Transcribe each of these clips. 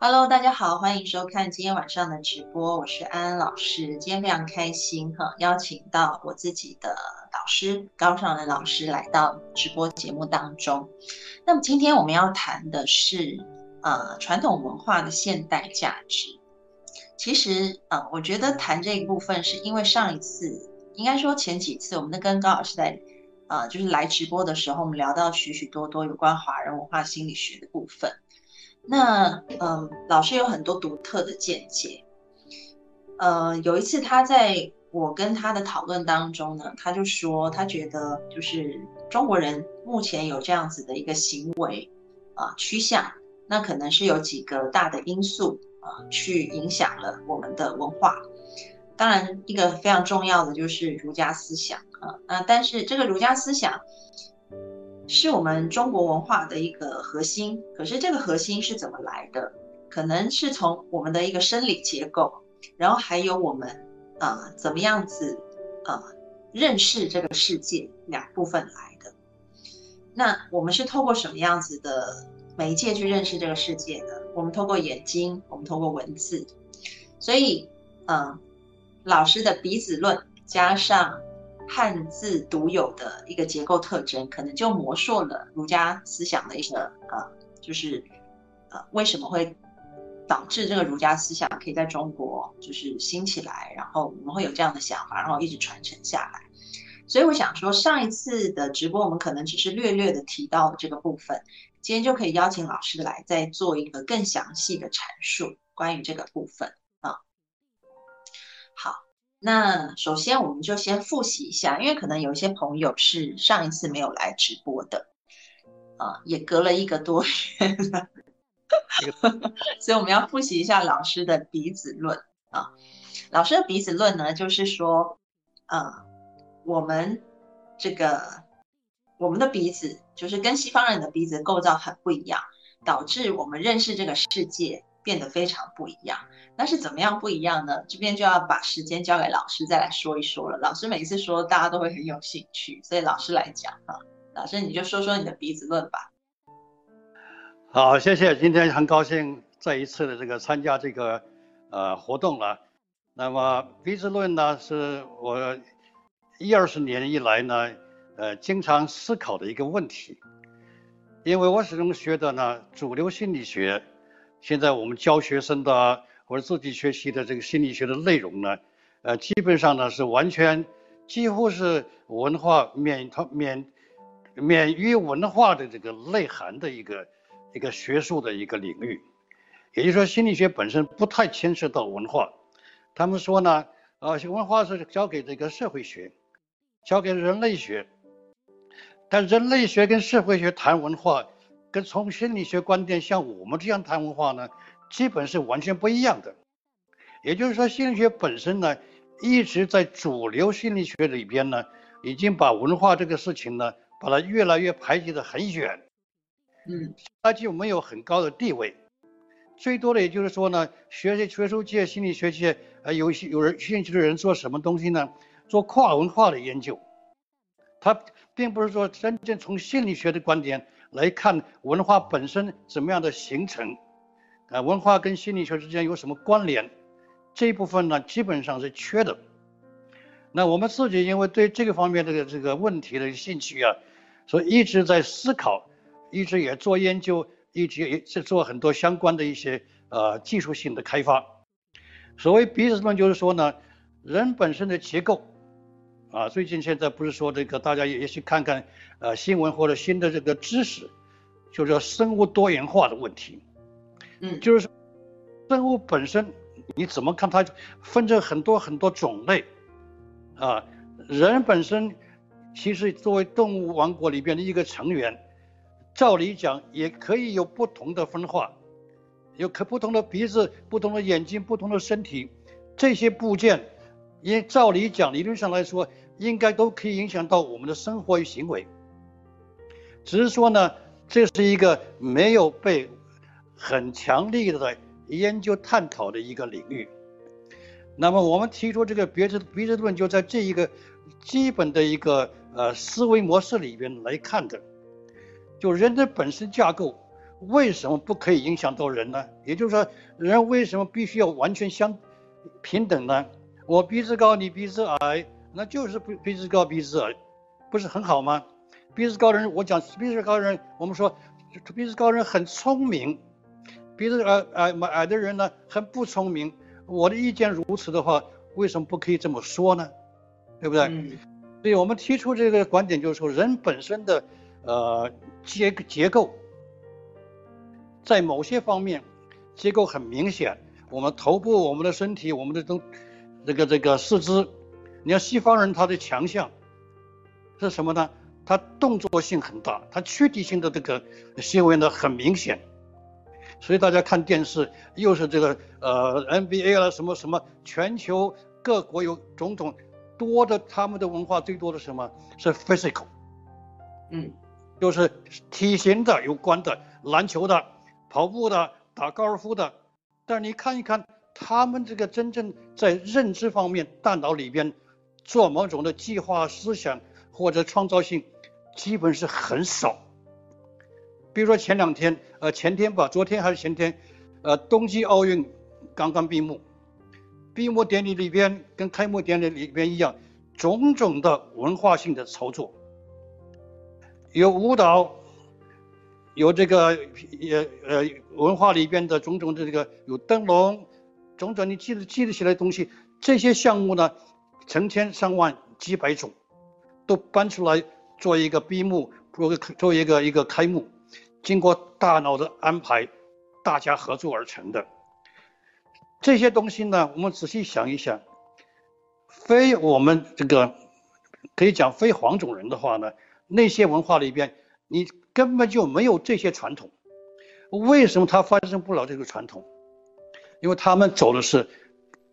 Hello，大家好，欢迎收看今天晚上的直播，我是安安老师。今天非常开心哈，邀请到我自己的导师高尚仁老师来到直播节目当中。那么今天我们要谈的是呃传统文化的现代价值。其实啊，我觉得谈这一部分是因为上一次，应该说前几次，我们跟高老师在呃就是来直播的时候，我们聊到许许多多有关华人文化心理学的部分。那嗯，老师有很多独特的见解。呃，有一次他在我跟他的讨论当中呢，他就说他觉得就是中国人目前有这样子的一个行为啊趋向，那可能是有几个大的因素啊去影响了我们的文化。当然，一个非常重要的就是儒家思想啊，那但是这个儒家思想。是我们中国文化的一个核心，可是这个核心是怎么来的？可能是从我们的一个生理结构，然后还有我们啊怎么样子啊认识这个世界两部分来的。那我们是透过什么样子的媒介去认识这个世界呢？我们透过眼睛，我们透过文字，所以嗯，老师的鼻子论加上。汉字独有的一个结构特征，可能就模塑了儒家思想的一个呃，就是呃，为什么会导致这个儒家思想可以在中国就是兴起来，然后我们会有这样的想法，然后一直传承下来。所以我想说，上一次的直播我们可能只是略略的提到这个部分，今天就可以邀请老师来再做一个更详细的阐述关于这个部分。那首先我们就先复习一下，因为可能有一些朋友是上一次没有来直播的，啊，也隔了一个多月了，所以我们要复习一下老师的鼻子论啊。老师的鼻子论呢，就是说，啊，我们这个我们的鼻子就是跟西方人的鼻子构造很不一样，导致我们认识这个世界变得非常不一样。那是怎么样不一样呢？这边就要把时间交给老师再来说一说了。老师每一次说，大家都会很有兴趣，所以老师来讲哈。老师你就说说你的鼻子论吧。好，谢谢。今天很高兴再一次的这个参加这个呃活动了。那么鼻子论呢，是我一二十年以来呢，呃，经常思考的一个问题。因为我始终觉得呢，主流心理学现在我们教学生的。或者自己学习的这个心理学的内容呢，呃，基本上呢是完全几乎是文化免它免免于文化的这个内涵的一个一个学术的一个领域，也就是说心理学本身不太牵涉到文化。他们说呢，啊，文化是交给这个社会学，交给人类学，但人类学跟社会学谈文化，跟从心理学观点像我们这样谈文化呢？基本是完全不一样的，也就是说，心理学本身呢，一直在主流心理学里边呢，已经把文化这个事情呢，把它越来越排挤得很远，嗯，它就没有很高的地位，最多的也就是说呢，学习学术界、心理学界，呃，有些有人兴趣的人做什么东西呢？做跨文化的研究，他并不是说真正从心理学的观点来看文化本身怎么样的形成。啊，文化跟心理学之间有什么关联？这一部分呢，基本上是缺的。那我们自己因为对这个方面的这个问题的兴趣啊，所以一直在思考，一直也做研究，一直也是做很多相关的一些呃技术性的开发。所谓鼻子论，就是说呢，人本身的结构啊，最近现在不是说这个，大家也也去看看呃新闻或者新的这个知识，就是生物多元化的问题。嗯，就是说，生物本身你怎么看它分成很多很多种类啊？人本身其实作为动物王国里边的一个成员，照理讲也可以有不同的分化，有可不同的鼻子、不同的眼睛、不同的身体，这些部件，因照理讲理论上来说，应该都可以影响到我们的生活与行为。只是说呢，这是一个没有被很强力的研究探讨的一个领域。那么我们提出这个别致别致论，就在这一个基本的一个呃思维模式里边来看的，就人的本身架构为什么不可以影响到人呢？也就是说，人为什么必须要完全相平等呢？我鼻子高，你鼻子矮，那就是鼻鼻子高鼻子矮，不是很好吗？鼻子高人，我讲鼻子高人，我们说鼻子高人很聪明，鼻子矮矮矮的人呢很不聪明。我的意见如此的话，为什么不可以这么说呢？对不对？所以我们提出这个观点，就是说人本身的呃结结构，在某些方面结构很明显。我们头部、我们的身体、我们的都这个这个四肢，你看西方人他的强项是什么呢？他动作性很大，他躯体性的这个行为呢很明显。所以大家看电视，又是这个呃 NBA 了什么什么，全球各国有种种多的，他们的文化最多的什么是 physical，嗯，就是体型的有关的，篮球的、跑步的、打高尔夫的。但是你看一看他们这个真正在认知方面，大脑里边做某种的计划、思想或者创造性，基本是很少。比如说前两天，呃，前天吧，昨天还是前天，呃，冬季奥运刚刚闭幕，闭幕典礼里边跟开幕典礼里边一样，种种的文化性的操作，有舞蹈，有这个呃呃文化里边的种种的这个有灯笼，种种你记得记得起来的东西，这些项目呢，成千上万几百种，都搬出来做一个闭幕，做个做一个一个开幕。经过大脑的安排，大家合作而成的这些东西呢，我们仔细想一想，非我们这个可以讲非黄种人的话呢，那些文化里边你根本就没有这些传统。为什么他发生不了这个传统？因为他们走的是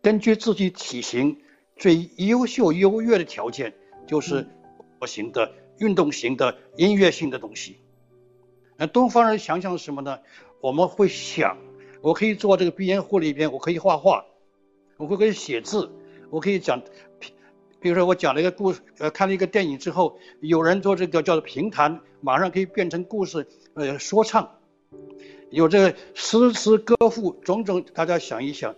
根据自己体型最优秀优越的条件，就是我型的、运动型的、音乐性的东西。那东方人想想什么呢？我们会想，我可以做这个鼻烟壶里边，我可以画画，我会可以写字，我可以讲，比如说我讲了一个故事，呃，看了一个电影之后，有人做这个叫做评弹，马上可以变成故事，呃，说唱，有这个诗词歌赋，种种，大家想一想，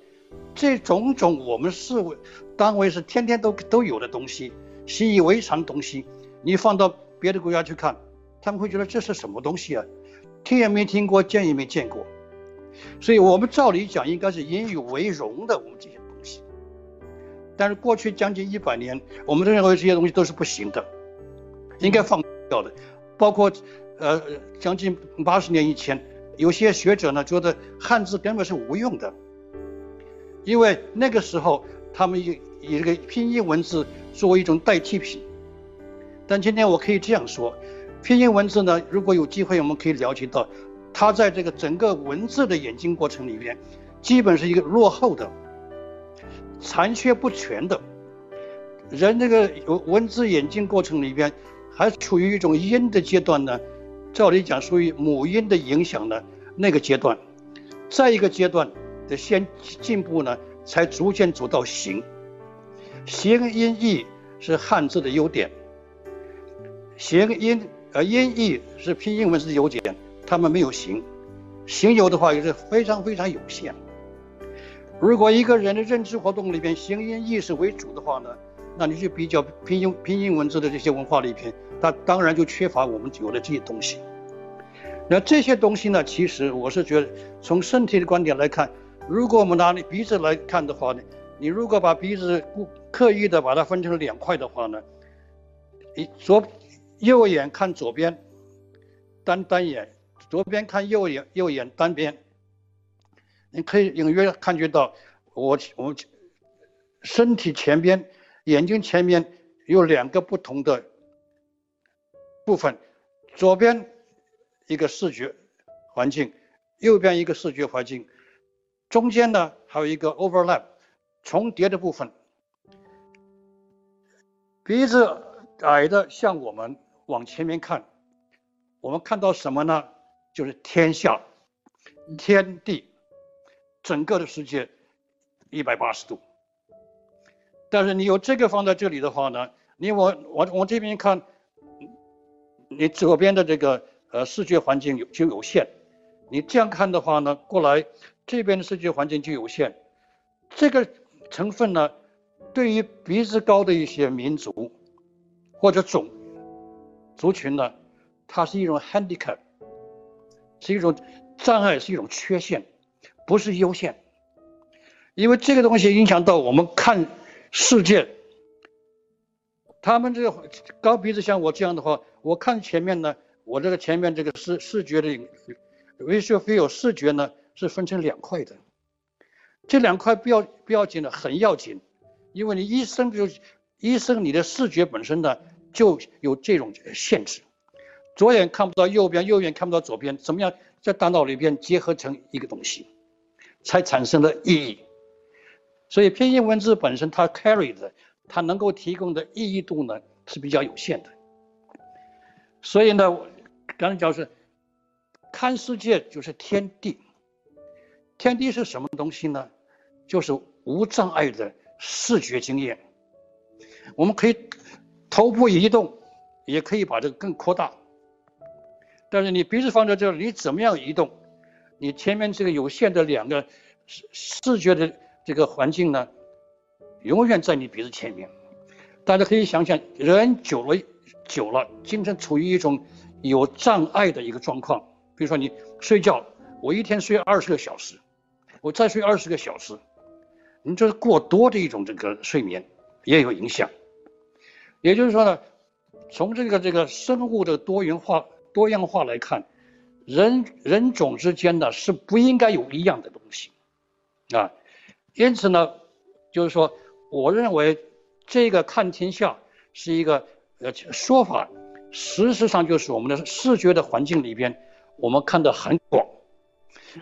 这种种我们是为当为是天天都都有的东西，习以为常东西，你放到别的国家去看。他们会觉得这是什么东西啊？听也没听过，见也没见过。所以，我们照理讲应该是引以为荣的，我们这些东西。但是过去将近一百年，我们都认为这些东西都是不行的，应该放掉的。包括呃，将近八十年以前，有些学者呢觉得汉字根本是无用的，因为那个时候他们以以这个拼音文字作为一种代替品。但今天我可以这样说。拼音文字呢？如果有机会，我们可以了解到，它在这个整个文字的演进过程里边，基本是一个落后的、残缺不全的。人这个文字演进过程里边，还处于一种音的阶段呢。照理讲，属于母音的影响的那个阶段。再一个阶段的先进步呢，才逐渐走到形。形音义是汉字的优点。形音。而音译是拼音文字的优点，他们没有形，形有的话也是非常非常有限。如果一个人的认知活动里边形音意是为主的话呢，那你去比较拼音拼音文字的这些文化里边，它当然就缺乏我们有的这些东西。那这些东西呢，其实我是觉得从身体的观点来看，如果我们拿你鼻子来看的话呢，你如果把鼻子故刻意的把它分成两块的话呢，你左。右眼看左边，单单眼；左边看右眼，右眼单边。你可以隐约感觉到，我我身体前边、眼睛前面有两个不同的部分，左边一个视觉环境，右边一个视觉环境，中间呢还有一个 overlap 重叠的部分。鼻子矮的像我们往前面看，我们看到什么呢？就是天下、天地，整个的世界一百八十度。但是你有这个放在这里的话呢，你往往往这边看，你左边的这个呃视觉环境有就有限，你这样看的话呢，过来这边的视觉环境就有限。这个成分呢，对于鼻子高的一些民族或者种族群呢，它是一种 handicap，是一种障碍，是一种缺陷，不是优先。因为这个东西影响到我们看。世界，他们这个高鼻子像我这样的话，我看前面呢，我这个前面这个视视觉的 visual field 视觉呢是分成两块的，这两块不要不要紧的，很要紧，因为你一生就一生你的视觉本身呢就有这种限制，左眼看不到右边，右眼看不到左边，怎么样在大脑里边结合成一个东西，才产生了意义。所以拼音文字本身它 carry 的，它能够提供的意义度呢是比较有限的。所以呢，刚才讲是看世界就是天地，天地是什么东西呢？就是无障碍的视觉经验。我们可以头部移动，也可以把这个更扩大。但是你鼻子放在这里，你怎么样移动？你前面这个有限的两个视视觉的。这个环境呢，永远在你鼻子前面。大家可以想想，人久了久了，经常处于一种有障碍的一个状况。比如说你睡觉，我一天睡二十个小时，我再睡二十个小时，你这是过多的一种这个睡眠也有影响。也就是说呢，从这个这个生物的多元化多样化来看，人人种之间呢是不应该有一样的东西啊。因此呢，就是说，我认为这个看天下是一个呃说法，事实上就是我们的视觉的环境里边，我们看得很广、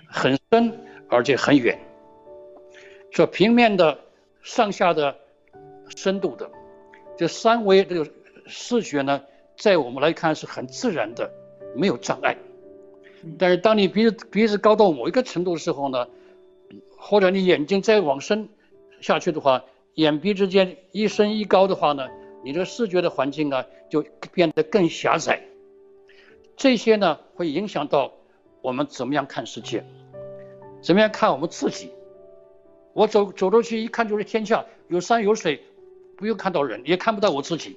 很深，而且很远。这平面的、上下的、深度的，这三维这个视觉呢，在我们来看是很自然的，没有障碍。但是当你鼻子鼻子高到某一个程度的时候呢？或者你眼睛再往深下去的话，眼鼻之间一深一高的话呢，你这个视觉的环境啊就变得更狭窄。这些呢会影响到我们怎么样看世界，怎么样看我们自己。我走走出去一看就是天下，有山有水，不用看到人，也看不到我自己。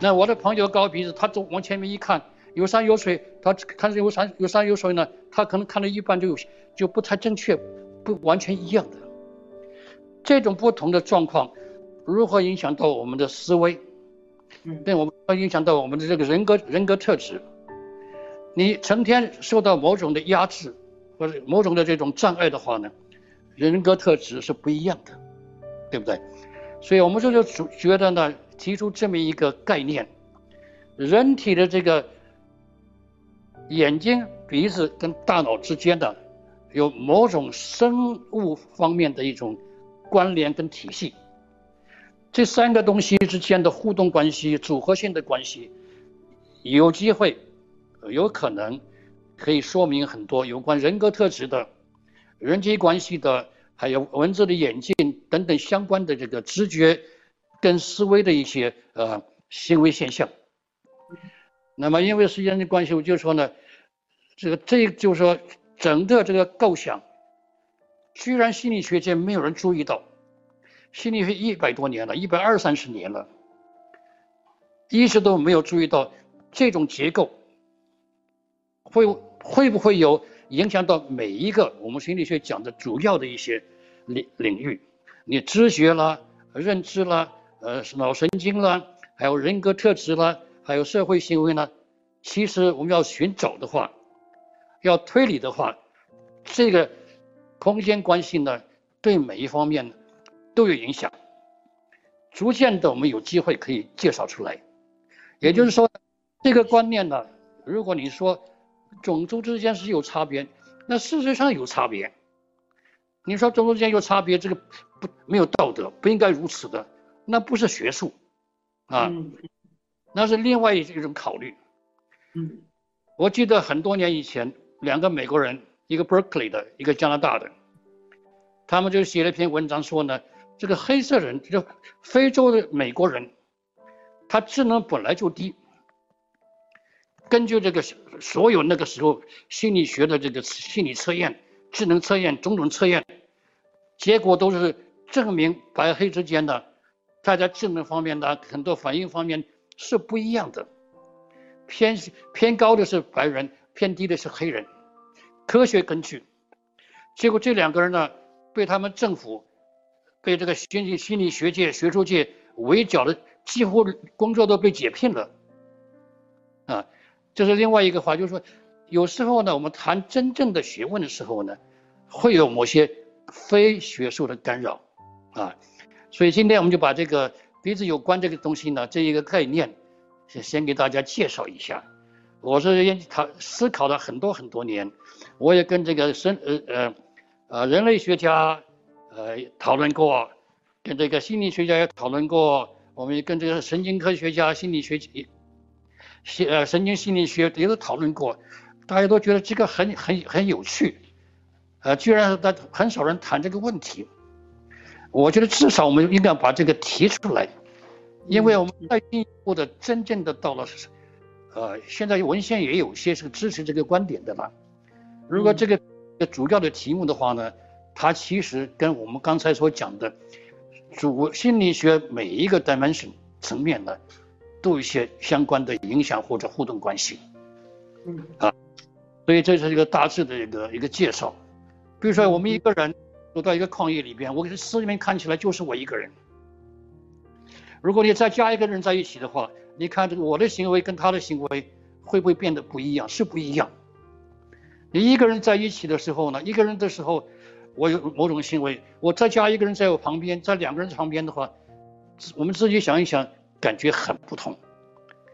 那我的朋友高鼻子，他走往前面一看，有山有水，他看着有山有山有水呢，他可能看到一半就有。就不太正确，不完全一样的这种不同的状况，如何影响到我们的思维？嗯，对我们会影响到我们的这个人格人格特质。你成天受到某种的压制或者某种的这种障碍的话呢，人格特质是不一样的，对不对？所以我们就就觉得呢，提出这么一个概念：人体的这个眼睛、鼻子跟大脑之间的。有某种生物方面的一种关联跟体系，这三个东西之间的互动关系、组合性的关系，有机会、有可能可以说明很多有关人格特质的、人际关系的，还有文字的演进等等相关的这个直觉跟思维的一些呃行为现象。那么因为时间的关系，我就说呢，这个这就是说。整个这个构想，居然心理学界没有人注意到，心理学一百多年了，一百二三十年了，一直都没有注意到这种结构，会会不会有影响到每一个我们心理学讲的主要的一些领领域？你知觉啦、认知啦、呃脑神经啦，还有人格特质啦，还有社会行为呢？其实我们要寻找的话。要推理的话，这个空间关系呢，对每一方面都有影响。逐渐的，我们有机会可以介绍出来。也就是说，这个观念呢，如果你说种族之间是有差别，那事实上有差别。你说种族之间有差别，这个不没有道德，不应该如此的，那不是学术，啊，那是另外一种考虑。嗯，我记得很多年以前，两个美国人，一个 Berkeley 的，一个加拿大的，他们就写了一篇文章说呢，这个黑色人，就非洲的美国人，他智能本来就低。根据这个所有那个时候心理学的这个心理测验。智能测验种种测验，结果都是证明白黑之间的，大家智能方面的很多反应方面是不一样的，偏偏高的是白人，偏低的是黑人，科学根据。结果这两个人呢，被他们政府，被这个心理心理学界学术界围剿的，几乎工作都被解聘了。啊，这是另外一个话，就是说。有时候呢，我们谈真正的学问的时候呢，会有某些非学术的干扰，啊，所以今天我们就把这个鼻子有关这个东西呢，这一个概念，先先给大家介绍一下。我是研讨思考了很多很多年，我也跟这个生呃呃呃人类学家呃讨论过，跟这个心理学家也讨论过，我们也跟这个神经科学家、心理学、心呃神经心理学也都讨论过。大家都觉得这个很很很有趣，呃，居然但很少人谈这个问题。我觉得至少我们应该把这个提出来，因为我们再进一步的真正的到了，呃，现在文献也有些是支持这个观点的了。如果这个主要的题目的话呢，它其实跟我们刚才所讲的主心理学每一个 dimension 层面呢，都有一些相关的影响或者互动关系。嗯啊。所以这是一个大致的一个一个介绍。比如说，我们一个人走到一个矿业里边，我给四面看起来就是我一个人。如果你再加一个人在一起的话，你看这个我的行为跟他的行为会不会变得不一样？是不一样。你一个人在一起的时候呢，一个人的时候，我有某种行为，我再加一个人在我旁边，在两个人旁边的话，我们自己想一想，感觉很不同。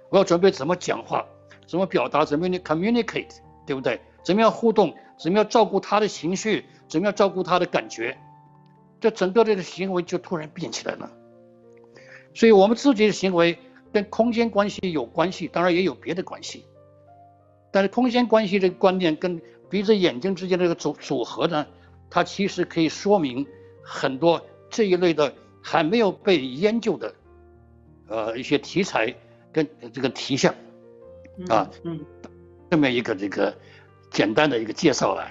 我要准备怎么讲话，怎么表达，怎么 communicate。对不对？怎么样互动？怎么样照顾他的情绪？怎么样照顾他的感觉？这整个这个行为就突然变起来了。所以，我们自己的行为跟空间关系有关系，当然也有别的关系。但是，空间关系这个观念跟鼻子、眼睛之间的这个组组合呢，它其实可以说明很多这一类的还没有被研究的，呃，一些题材跟这个题项啊。嗯。这么一个这个简单的一个介绍了，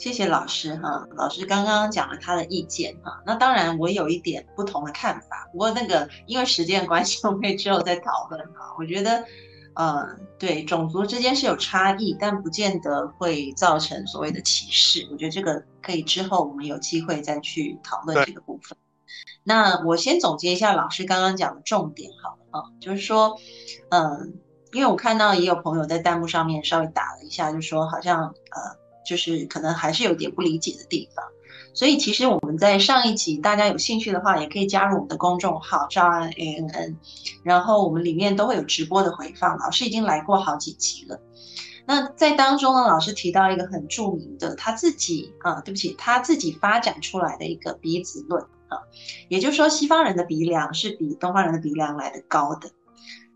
谢谢老师哈。老师刚刚讲了他的意见哈，那当然我有一点不同的看法。不过那个因为时间关系，我们可以之后再讨论哈。我觉得，呃，对种族之间是有差异，但不见得会造成所谓的歧视。我觉得这个可以之后我们有机会再去讨论这个部分。那我先总结一下老师刚刚讲的重点好了啊，就是说，嗯。因为我看到也有朋友在弹幕上面稍微打了一下，就说好像呃，就是可能还是有点不理解的地方。所以其实我们在上一集，大家有兴趣的话，也可以加入我们的公众号“赵安 A N N”，然后我们里面都会有直播的回放。老师已经来过好几集了。那在当中呢，老师提到一个很著名的他自己啊，对不起，他自己发展出来的一个鼻子论啊，也就是说西方人的鼻梁是比东方人的鼻梁来的高的。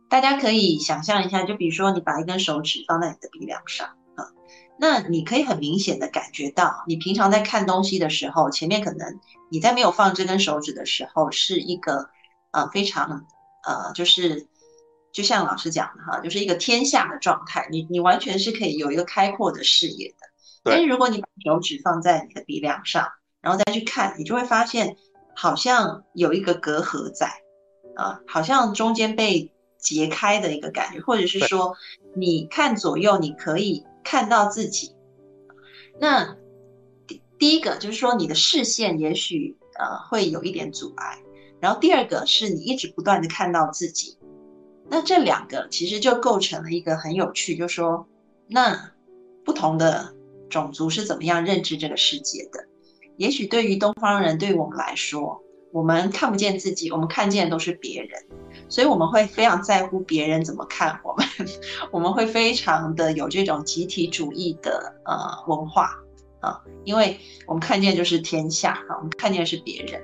大家可以想象一下，就比如说你把一根手指放在你的鼻梁上，那你可以很明显的感觉到，你平常在看东西的时候，前面可能你在没有放这根手指的时候，是一个呃非常呃就是就像老师讲的哈，就是一个天下的状态，你你完全是可以有一个开阔的视野的。但是如果你把手指放在你的鼻梁上，然后再去看，你就会发现好像有一个隔阂在啊，好像中间被。截开的一个感觉，或者是说，你看左右，你可以看到自己。那第第一个就是说，你的视线也许呃会有一点阻碍，然后第二个是你一直不断的看到自己。那这两个其实就构成了一个很有趣，就说，那不同的种族是怎么样认知这个世界的？也许对于东方人，对于我们来说。我们看不见自己，我们看见的都是别人，所以我们会非常在乎别人怎么看我们，我们会非常的有这种集体主义的呃文化啊，因为我们看见就是天下啊，我们看见的是别人。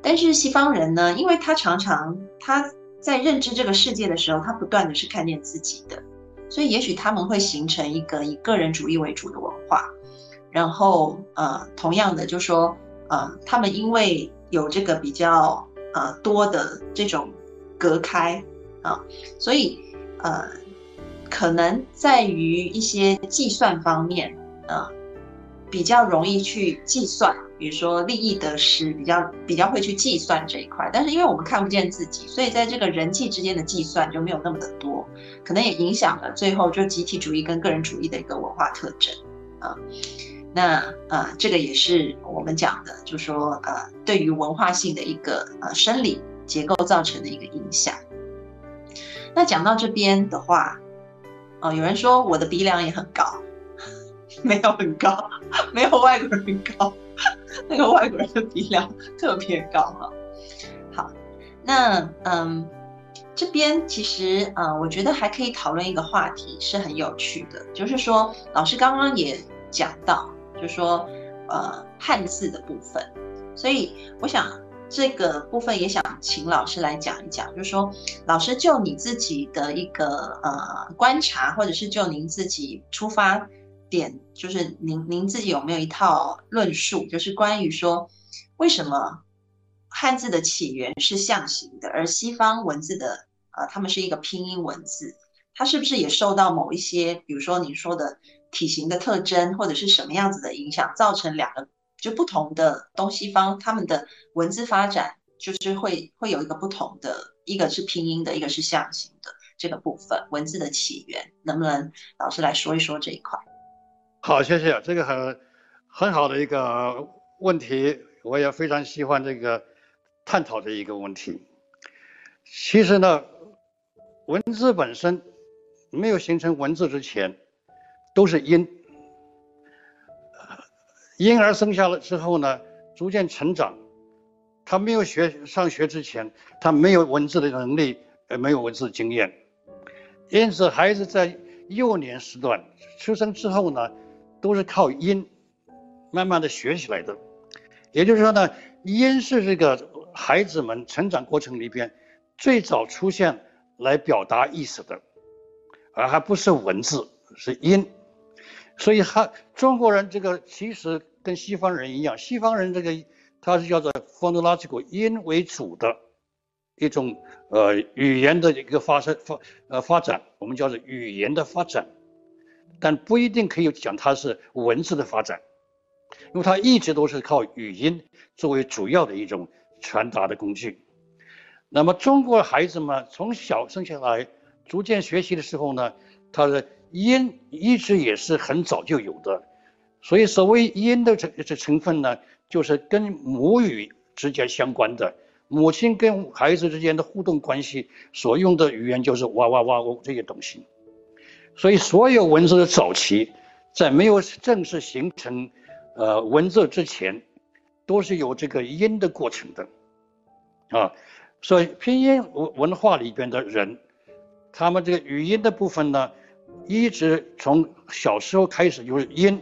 但是西方人呢，因为他常常他在认知这个世界的时候，他不断的是看见自己的，所以也许他们会形成一个以个人主义为主的文化。然后呃，同样的就说呃，他们因为有这个比较呃多的这种隔开啊，所以呃，可能在于一些计算方面啊，比较容易去计算。比如说利益得失比较比较会去计算这一块，但是因为我们看不见自己，所以在这个人际之间的计算就没有那么的多，可能也影响了最后就集体主义跟个人主义的一个文化特征啊。那呃，这个也是我们讲的，就是说呃，对于文化性的一个呃生理结构造成的一个影响。那讲到这边的话，哦，有人说我的鼻梁也很高，没有很高，没有外国人高。那个外国人的鼻梁特别高哈，好，那嗯，这边其实呃，我觉得还可以讨论一个话题是很有趣的，就是说老师刚刚也讲到，就说呃汉字的部分，所以我想这个部分也想请老师来讲一讲，就说老师就你自己的一个呃观察，或者是就您自己出发。点就是您您自己有没有一套论述，就是关于说为什么汉字的起源是象形的，而西方文字的呃，他们是一个拼音文字，它是不是也受到某一些，比如说您说的体型的特征或者是什么样子的影响，造成两个就不同的东西方他们的文字发展，就是会会有一个不同的，一个是拼音的，一个是象形的这个部分文字的起源，能不能老师来说一说这一块？好，谢谢，这个很很好的一个问题，我也非常喜欢这个探讨的一个问题。其实呢，文字本身没有形成文字之前，都是因。婴儿生下了之后呢，逐渐成长，他没有学上学之前，他没有文字的能力，呃，没有文字经验，因此孩子在幼年时段出生之后呢。都是靠音慢慢的学起来的，也就是说呢，音是这个孩子们成长过程里边最早出现来表达意思的，而还不是文字，是音。所以他中国人这个其实跟西方人一样，西方人这个他是叫做 phonological 音为主的一种呃语言的一个发生发呃发展，我们叫做语言的发展。但不一定可以讲它是文字的发展，因为它一直都是靠语音作为主要的一种传达的工具。那么中国孩子们从小生下来，逐渐学习的时候呢，他的音一直也是很早就有的。所以所谓音的这这成分呢，就是跟母语直接相关的，母亲跟孩子之间的互动关系所用的语言就是哇哇哇哦这些东西。所以，所有文字的早期，在没有正式形成呃文字之前，都是有这个音的过程的，啊，所以拼音文文化里边的人，他们这个语音的部分呢，一直从小时候开始就是音，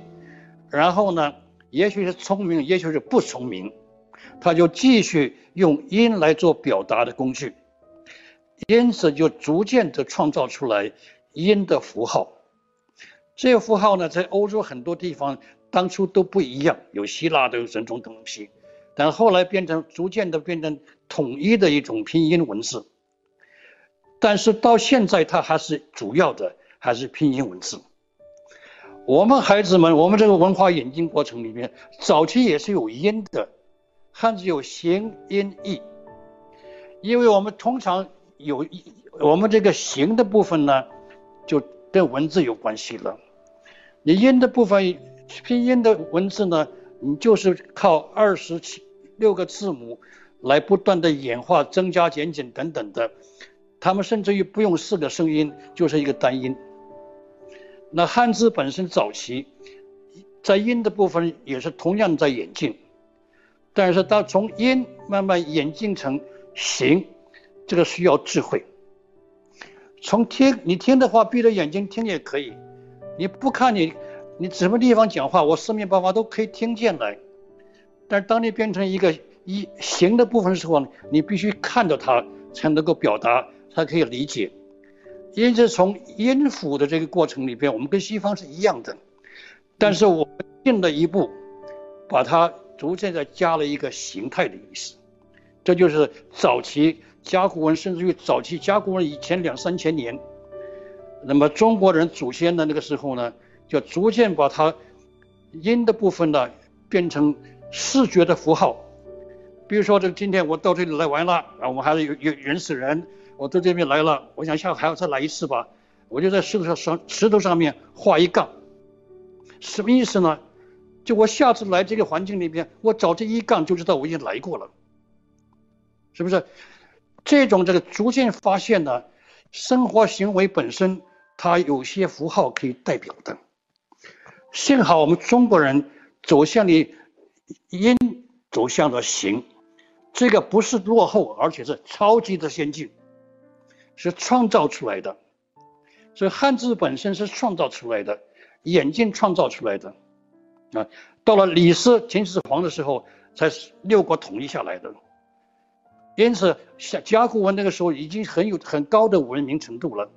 然后呢，也许是聪明，也许是不聪明，他就继续用音来做表达的工具，因此就逐渐的创造出来。音的符号，这个符号呢，在欧洲很多地方当初都不一样，有希腊的有这种东西，但后来变成逐渐的变成统一的一种拼音文字。但是到现在，它还是主要的还是拼音文字。我们孩子们，我们这个文化演进过程里面，早期也是有音的，汉字有形、音、义，因为我们通常有我们这个形的部分呢。就跟文字有关系了。你音的部分，拼音的文字呢，你就是靠二十七六个字母来不断的演化、增加、减减等等的。他们甚至于不用四个声音，就是一个单音。那汉字本身早期在音的部分也是同样在演进，但是它从音慢慢演进成形，这个需要智慧。从听你听的话，闭着眼睛听也可以，你不看你你什么地方讲话，我四面八方都可以听见来。但是当你变成一个一形的部分的时候，你必须看着它才能够表达，才可以理解。因此，从音符的这个过程里边，我们跟西方是一样的，但是我们进了一步，把它逐渐的加了一个形态的意思。这就是早期甲骨文，甚至于早期甲骨文以前两三千年，那么中国人祖先的那个时候呢，就逐渐把它音的部分呢变成视觉的符号。比如说，这今天我到这里来玩了，啊，我们还是有有原始人。我到这边来了，我想下还要再来一次吧。我就在石头上上石头上面画一杠，什么意思呢？就我下次来这个环境里边，我找这一杠就知道我已经来过了，是不是？这种这个逐渐发现呢，生活行为本身它有些符号可以代表的。幸好我们中国人走向了音，走向了形，这个不是落后，而且是超级的先进。是创造出来的，所以汉字本身是创造出来的，眼镜创造出来的，啊，到了李斯、秦始皇的时候，才六国统一下来的。因此，像甲骨文那个时候已经很有很高的文明程度了。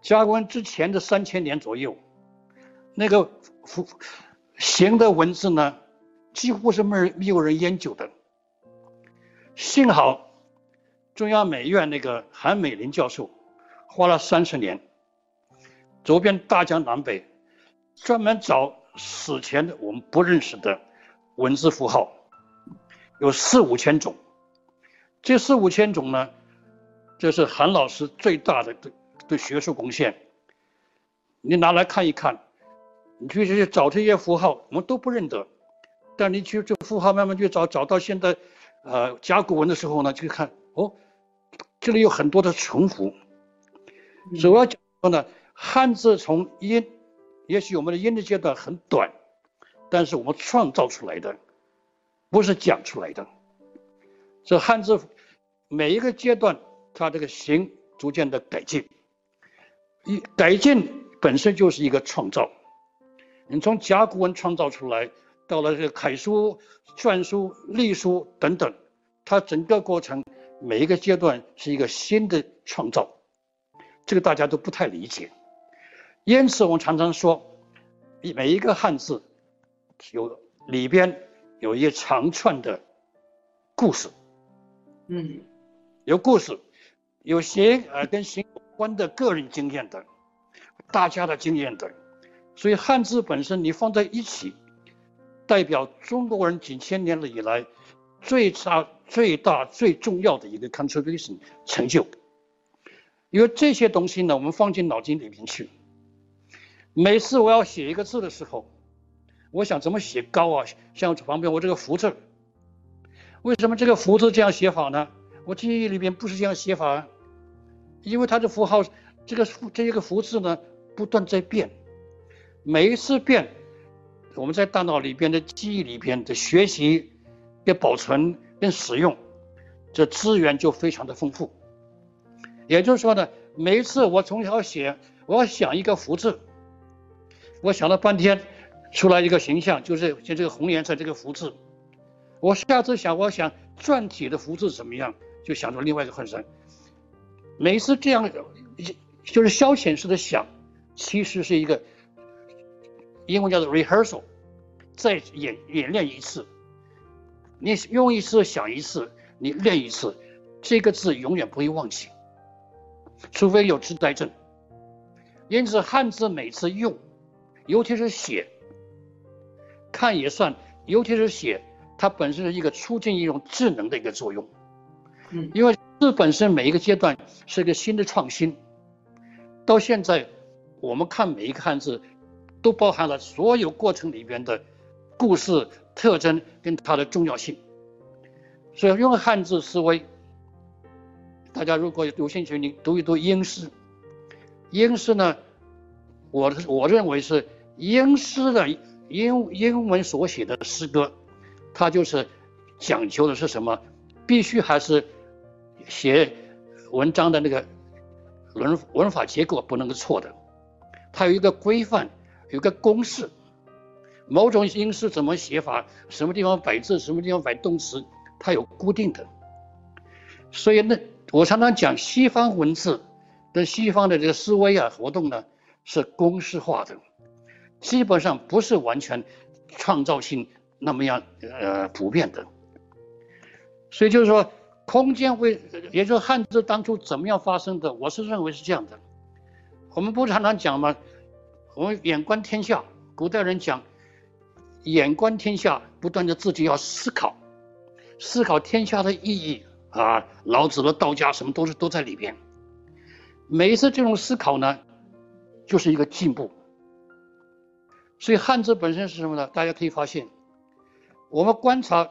甲骨文之前的三千年左右，那个符形的文字呢，几乎是没人没有人研究的。幸好。中央美院那个韩美林教授花了三十年，走遍大江南北，专门找史前的我们不认识的文字符号，有四五千种。这四五千种呢，这是韩老师最大的对对学术贡献。你拿来看一看，你去去找这些符号，我们都不认得。但你去这符号慢慢去找，找到现在，呃，甲骨文的时候呢，去看哦。这里有很多的重复，主要讲说呢，汉字从音，也许我们的音的阶段很短，但是我们创造出来的，不是讲出来的。这汉字每一个阶段，它这个形逐渐的改进，一改进本身就是一个创造。你从甲骨文创造出来，到了这个楷书、篆书、隶书等等，它整个过程。每一个阶段是一个新的创造，这个大家都不太理解。因此，我们常常说，每一个汉字有里边有一长串的故事，嗯，有故事，有形呃跟形有关的个人经验的，大家的经验的，所以汉字本身你放在一起，代表中国人几千年了以来最差。最大最重要的一个 contribution 成就，因为这些东西呢，我们放进脑筋里面去。每次我要写一个字的时候，我想怎么写高啊？像旁边我这个福字，为什么这个福字这样写法呢？我记忆里边不是这样写法，因为它的符号，这个这一个福字呢，不断在变，每一次变，我们在大脑里边的记忆里边的学习要保存。跟使用，这资源就非常的丰富。也就是说呢，每一次我从小写，我想一个福字，我想了半天，出来一个形象，就是像这个红颜色这个福字。我下次想，我想篆体的福字怎么样，就想出另外一个换身。每一次这样，就是消遣式的想，其实是一个英文叫做 rehearsal，再演演练一次。你用一次想一次，你练一次，这个字永远不会忘记，除非有痴呆症。因此，汉字每次用，尤其是写，看也算，尤其是写，它本身是一个促进一种智能的一个作用。嗯，因为字本身每一个阶段是一个新的创新。到现在，我们看每一个汉字，都包含了所有过程里边的故事。特征跟它的重要性，所以用汉字思维，大家如果有兴趣，你读一读英诗。英诗呢，我我认为是英诗的英英文所写的诗歌，它就是讲究的是什么？必须还是写文章的那个文文法结构不能够错的，它有一个规范，有个公式，某种音是怎么写法，什么地方摆字，什么地方摆动词，它有固定的。所以那我常常讲西方文字跟西方的这个思维啊活动呢是公式化的，基本上不是完全创造性那么样呃普遍的。所以就是说，空间会，也就是汉字当初怎么样发生的？我是认为是这样的。我们不常常讲吗？我们眼观天下，古代人讲，眼观天下，不断的自己要思考，思考天下的意义啊。老子的道家什么都是都在里边。每一次这种思考呢，就是一个进步。所以汉字本身是什么呢？大家可以发现，我们观察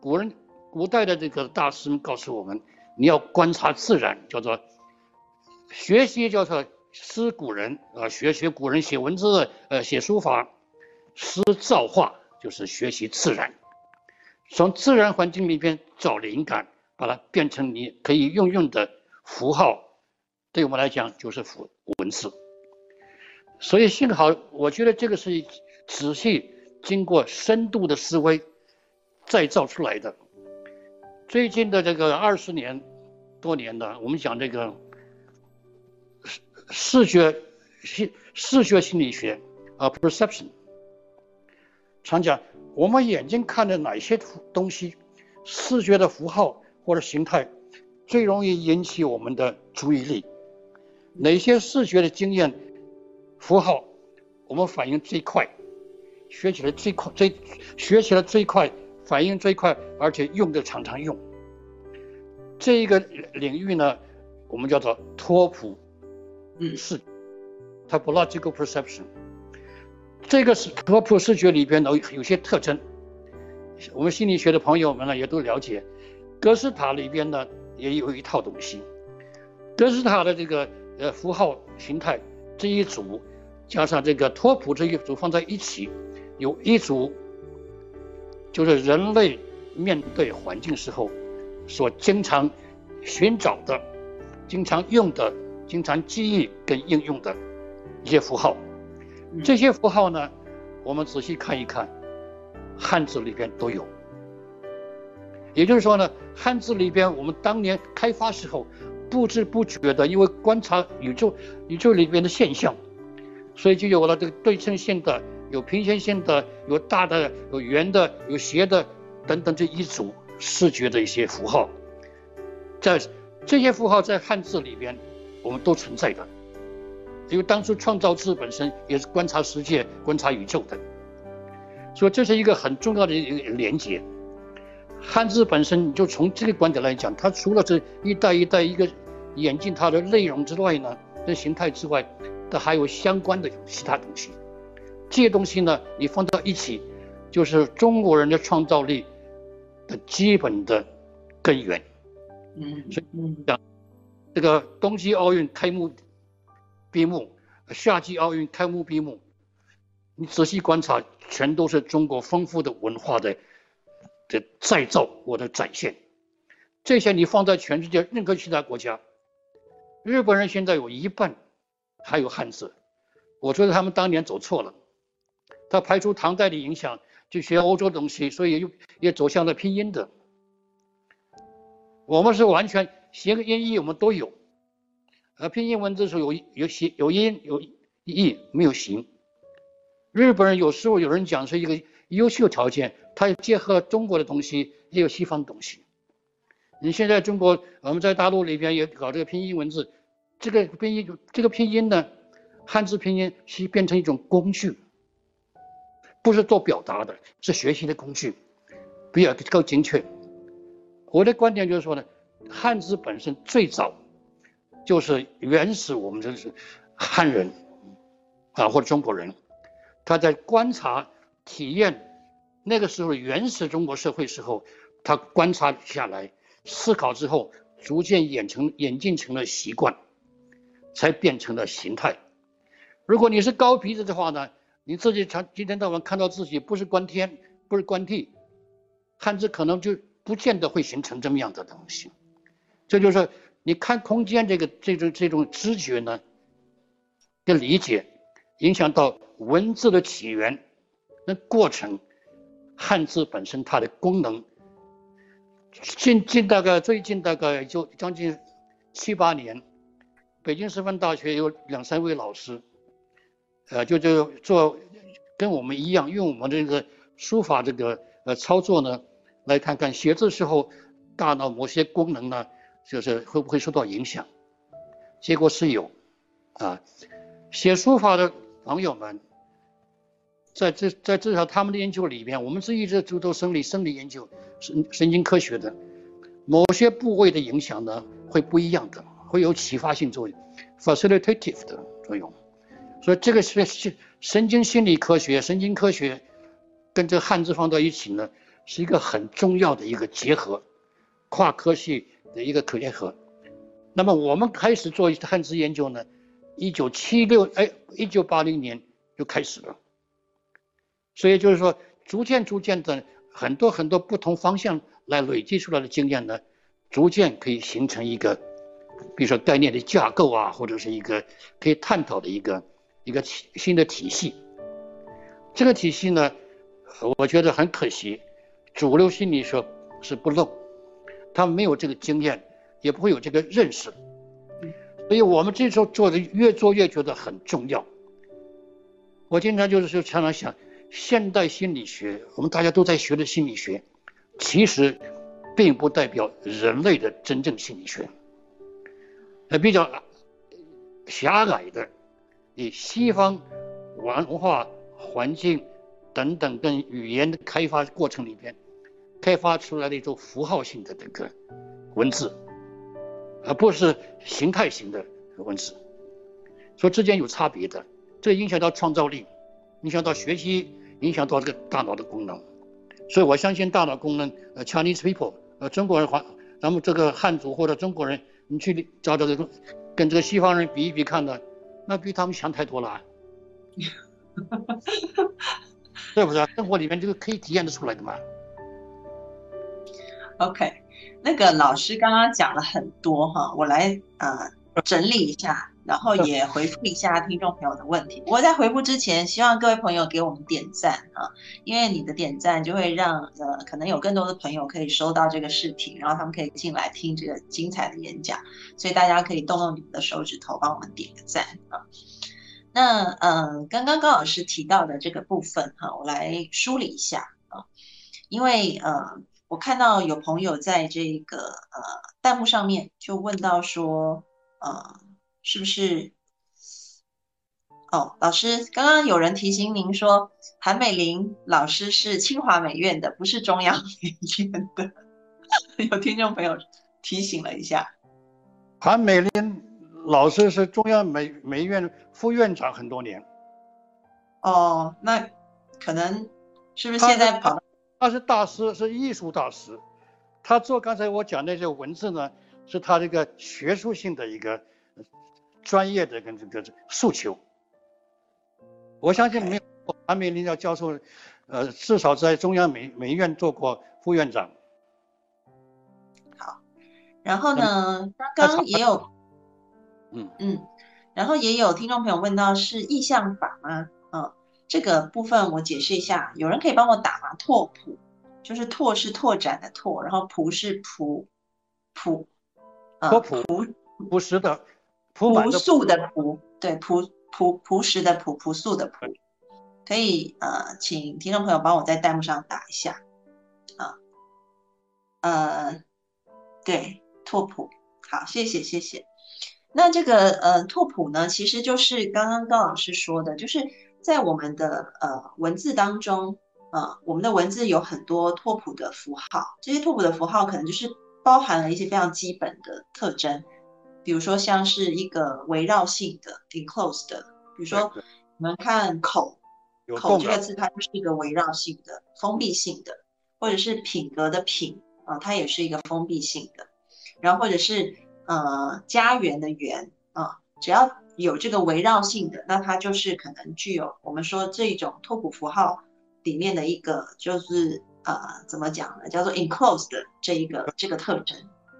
古人。古代的这个大师们告诉我们，你要观察自然，叫做学习，叫做思古人啊，学学古人写文字，呃，写书法，思造化，就是学习自然，从自然环境里边找灵感，把它变成你可以运用的符号，对我们来讲就是符文字。所以幸好，我觉得这个是仔细经过深度的思维再造出来的。最近的这个二十年多年的，我们讲这个视视觉视视觉心理学啊，perception，常讲我们眼睛看的哪些东西，视觉的符号或者形态最容易引起我们的注意力，哪些视觉的经验符号我们反应最快，学起来最快最学起来最快。反应最快，而且用的常常用。这一个领域呢，我们叫做托普视，topological perception。这个是托普视觉里边的有些特征，我们心理学的朋友们呢也都了解。格式塔里边呢也有一套东西，格式塔的这个呃符号形态这一组，加上这个托普这一组放在一起，有一组。就是人类面对环境时候，所经常寻找的、经常用的、经常记忆跟应用的一些符号。这些符号呢，我们仔细看一看，汉字里边都有。也就是说呢，汉字里边我们当年开发时候，不知不觉的，因为观察宇宙宇宙里边的现象，所以就有了这个对称性的。有平行线的，有大的，有圆的，有斜的，等等这一组视觉的一些符号，在这些符号在汉字里边，我们都存在的，因为当初创造字本身也是观察世界、观察宇宙的，所以这是一个很重要的一个连接。汉字本身，你就从这个观点来讲，它除了这一代一代一个演进它的内容之外呢，这形态之外，它还有相关的其他东西。这些东西呢，你放到一起，就是中国人的创造力的基本的根源。嗯，所以讲这个冬季奥运开幕闭幕，夏季奥运开幕闭幕，你仔细观察，全都是中国丰富的文化的的再造或者展现。这些你放在全世界任何其他国家，日本人现在有一半还有汉字，我觉得他们当年走错了。他排除唐代的影响，就学欧洲东西，所以又也走向了拼音的。我们是完全谐音译我们都有，呃，拼音文字是有有形有音有义没有形。日本人有时候有人讲是一个优秀条件，他结合中国的东西，也有西方的东西。你现在中国我们在大陆里边也搞这个拼音文字，这个拼音这个拼音呢，汉字拼音是变成一种工具。不是做表达的，是学习的工具，比较更精确。我的观点就是说呢，汉字本身最早就是原始我们这是汉人啊，或者中国人，他在观察、体验那个时候原始中国社会时候，他观察下来、思考之后，逐渐演成演进成了习惯，才变成了形态。如果你是高鼻子的话呢？你自己常今天到晚看到自己不是观天，不是观地，汉字可能就不见得会形成这么样的东西。这就是你看空间这个这种这种知觉呢的理解，影响到文字的起源那过程，汉字本身它的功能。近近大概最近大概就将近七八年，北京师范大学有两三位老师，呃，就就做跟我们一样，用我们这个书法这个呃操作呢，来看看写字时候大脑某些功能呢，就是会不会受到影响？结果是有，啊，写书法的朋友们，在这在至少他们的研究里边，我们是一直做做生理生理研究。神神经科学的某些部位的影响呢，会不一样的，会有启发性作用，facilitative 的作用。所以这个是神神经心理科学、神经科学跟这汉字放到一起呢，是一个很重要的一个结合，跨科系的一个可结合。那么我们开始做汉字研究呢，一九七六哎，一九八零年就开始了。所以就是说，逐渐逐渐的。很多很多不同方向来累积出来的经验呢，逐渐可以形成一个，比如说概念的架构啊，或者是一个可以探讨的一个一个新的体系。这个体系呢，我觉得很可惜，主流心理学是不漏，他们没有这个经验，也不会有这个认识。所以我们这时候做的越做越觉得很重要。我经常就是说常常想。现代心理学，我们大家都在学的心理学，其实并不代表人类的真正心理学，呃，比较狭隘的，以西方文化环境等等跟语言的开发过程里边，开发出来的一种符号性的这个文字，而不是形态型的文字，所以之间有差别的，这影响到创造力，影响到学习。影响到这个大脑的功能，所以我相信大脑功能，呃，Chinese people，呃，中国人华，咱们这个汉族或者中国人，你去找这个跟这个西方人比一比看呢，那比他们强太多了，对不对？生活里面这个可以体验得出来的嘛。OK，那个老师刚刚讲了很多哈，我来呃整理一下。然后也回复一下听众朋友的问题。我在回复之前，希望各位朋友给我们点赞啊，因为你的点赞就会让呃可能有更多的朋友可以收到这个视频，然后他们可以进来听这个精彩的演讲。所以大家可以动动你们的手指头，帮我们点个赞啊。那嗯，刚刚高老师提到的这个部分哈，我来梳理一下啊，因为呃，我看到有朋友在这个呃弹幕上面就问到说呃。是不是？哦，老师，刚刚有人提醒您说，韩美玲老师是清华美院的，不是中央美院的。有听众朋友提醒了一下，韩美玲老师是中央美美院副院长很多年。哦，那可能是不是现在跑？他是大师，是艺术大师。他做刚才我讲那些文字呢，是他这个学术性的一个。专业的跟这个诉求，我相信没有韩美林教授，呃，至少在中央美美院做过副院长。好，然后呢，刚刚也有，嗯嗯，然后也有听众朋友问到是意向法吗？嗯，这个部分我解释一下，有人可以帮我打吗？拓扑，就是拓是拓展的拓，然后扑是扑扑，拓扑朴实的。朴素的朴，对朴朴朴实的朴朴素的朴，可以呃，请听众朋友帮我在弹幕上打一下啊，呃，对拓扑，好，谢谢谢谢。那这个呃拓扑呢，其实就是刚刚高老师说的，就是在我们的呃文字当中，呃，我们的文字有很多拓扑的符号，这些拓扑的符号可能就是包含了一些非常基本的特征。比如说，像是一个围绕性的 enclosed 的，比如说你们看口，口这个字，它就是一个围绕性的、封闭性的，或者是品格的品啊，它也是一个封闭性的。然后或者是呃家园的园啊，只要有这个围绕性的，那它就是可能具有我们说这种拓扑符号里面的一个就是呃怎么讲呢？叫做 enclosed 的这一个这个特征。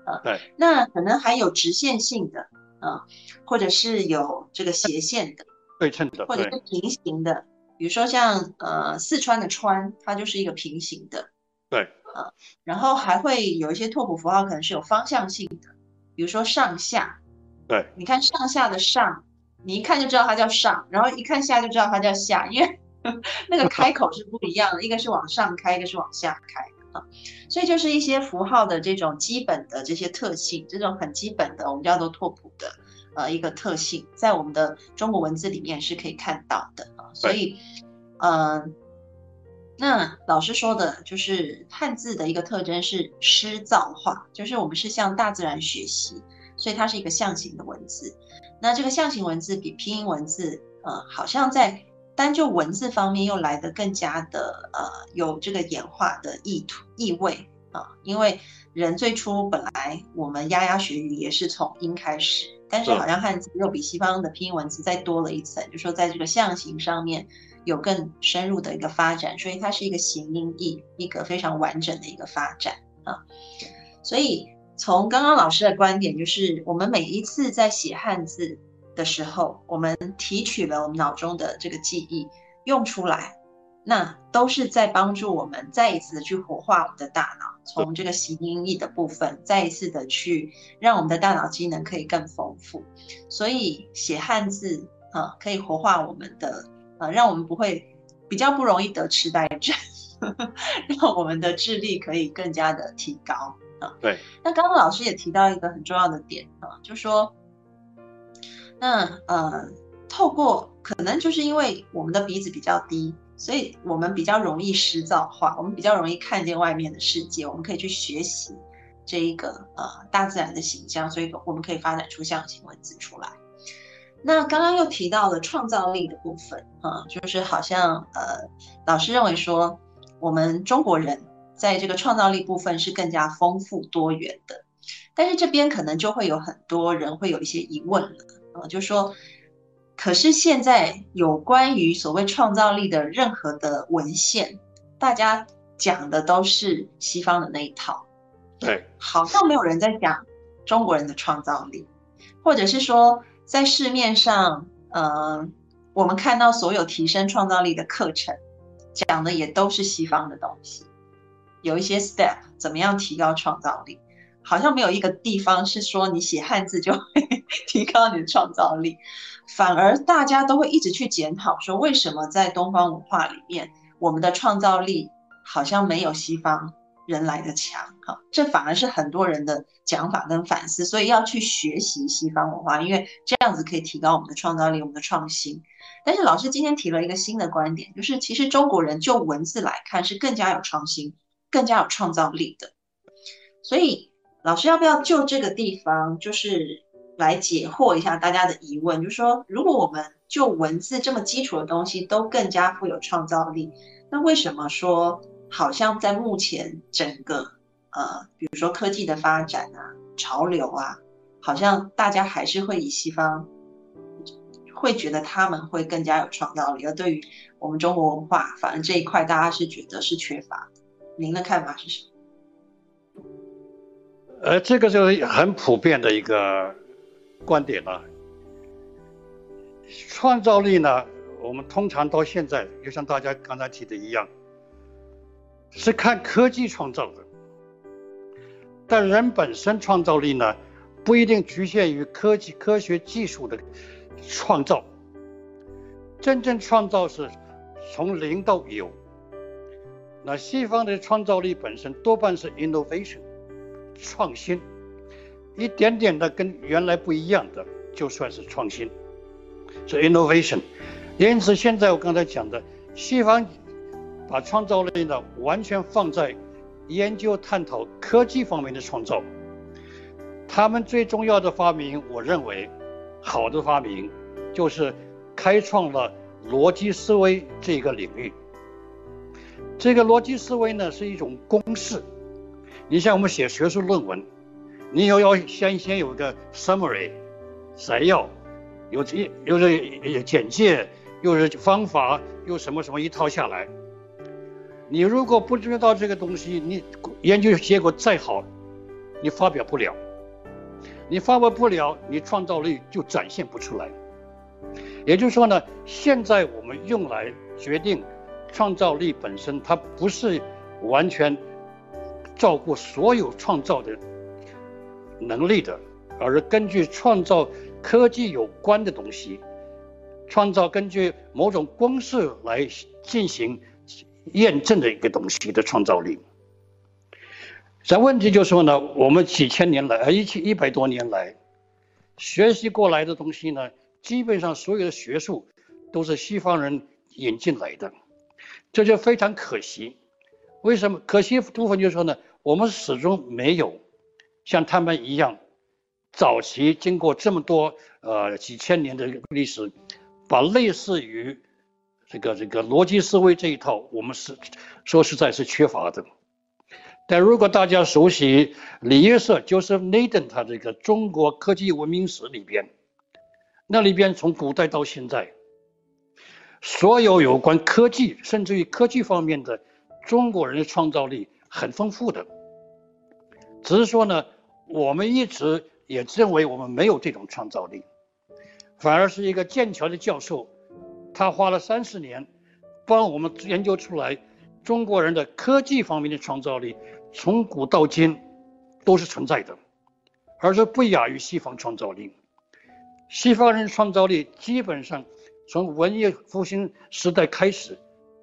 呃，对。那可能还有直线性的，啊，或者是有这个斜线的，对称的，或者是平行的。比如说像呃四川的川，它就是一个平行的。对。啊，然后还会有一些拓扑符号可能是有方向性的，比如说上下。对。你看上下的上，你一看就知道它叫上，然后一看下就知道它叫下，因为 那个开口是不一样的，一个是往上开，一个是往下开。啊所以就是一些符号的这种基本的这些特性，这种很基本的我们叫做拓扑的呃一个特性，在我们的中国文字里面是可以看到的啊。所以，嗯，那老师说的就是汉字的一个特征是诗造化，就是我们是向大自然学习，所以它是一个象形的文字。那这个象形文字比拼音文字，呃，好像在。单就文字方面又来得更加的呃有这个演化的意图意味啊，因为人最初本来我们牙牙学语也是从音开始，但是好像汉字又比西方的拼音文字再多了一层，就说在这个象形上面有更深入的一个发展，所以它是一个形音义一个非常完整的一个发展啊。所以从刚刚老师的观点，就是我们每一次在写汉字。的时候，我们提取了我们脑中的这个记忆，用出来，那都是在帮助我们再一次的去活化我们的大脑，从这个形音义的部分，再一次的去让我们的大脑机能可以更丰富。所以写汉字啊，可以活化我们的，呃，让我们不会比较不容易得痴呆症，让我们的智力可以更加的提高啊。对。那刚刚老师也提到一个很重要的点啊，就说。那呃，透过可能就是因为我们的鼻子比较低，所以我们比较容易实造化，我们比较容易看见外面的世界，我们可以去学习这一个呃大自然的形象，所以我们可以发展出象形文字出来。那刚刚又提到了创造力的部分啊，就是好像呃老师认为说我们中国人在这个创造力部分是更加丰富多元的，但是这边可能就会有很多人会有一些疑问了。呃，就说，可是现在有关于所谓创造力的任何的文献，大家讲的都是西方的那一套，对，好像没有人在讲中国人的创造力，或者是说，在市面上，呃，我们看到所有提升创造力的课程，讲的也都是西方的东西，有一些 step 怎么样提高创造力。好像没有一个地方是说你写汉字就会 提高你的创造力，反而大家都会一直去检讨说为什么在东方文化里面我们的创造力好像没有西方人来的强哈，这反而是很多人的讲法跟反思，所以要去学习西方文化，因为这样子可以提高我们的创造力、我们的创新。但是老师今天提了一个新的观点，就是其实中国人就文字来看是更加有创新、更加有创造力的，所以。老师要不要就这个地方，就是来解惑一下大家的疑问？就是说，如果我们就文字这么基础的东西都更加富有创造力，那为什么说好像在目前整个呃，比如说科技的发展啊、潮流啊，好像大家还是会以西方会觉得他们会更加有创造力，而对于我们中国文化，反而这一块大家是觉得是缺乏。您的看法是什么？呃，这个就是很普遍的一个观点了。创造力呢，我们通常到现在，就像大家刚才提的一样，是看科技创造的。但人本身创造力呢，不一定局限于科技、科学技术的创造。真正创造是从零到有。那西方的创造力本身多半是 innovation。创新，一点点的跟原来不一样的，就算是创新，是 innovation。因此，现在我刚才讲的，西方把创造力呢完全放在研究探讨科技方面的创造。他们最重要的发明，我认为好的发明，就是开创了逻辑思维这个领域。这个逻辑思维呢，是一种公式。你像我们写学术论文，你又要先先有个 summary 摘要，有这有这简介，又是方法，又什么什么一套下来，你如果不知道这个东西，你研究结果再好，你发表不了，你发表不了，你创造力就展现不出来。也就是说呢，现在我们用来决定创造力本身，它不是完全照顾所有创造的能力的，而是根据创造科技有关的东西，创造根据某种公式来进行验证的一个东西的创造力。这问题就是说呢，我们几千年来，呃，一千一百多年来学习过来的东西呢？基本上所有的学术都是西方人引进来的，这就非常可惜。为什么可惜部分就是说呢？我们始终没有像他们一样，早期经过这么多呃几千年的历史，把类似于这个这个逻辑思维这一套，我们是说实在是缺乏的。但如果大家熟悉李约瑟 Joseph Naden 他这个中国科技文明史里边。那里边从古代到现在，所有有关科技，甚至于科技方面的中国人的创造力很丰富的。只是说呢，我们一直也认为我们没有这种创造力，反而是一个剑桥的教授，他花了三十年，帮我们研究出来中国人的科技方面的创造力，从古到今都是存在的，而是不亚于西方创造力。西方人创造力基本上从文艺复兴时代开始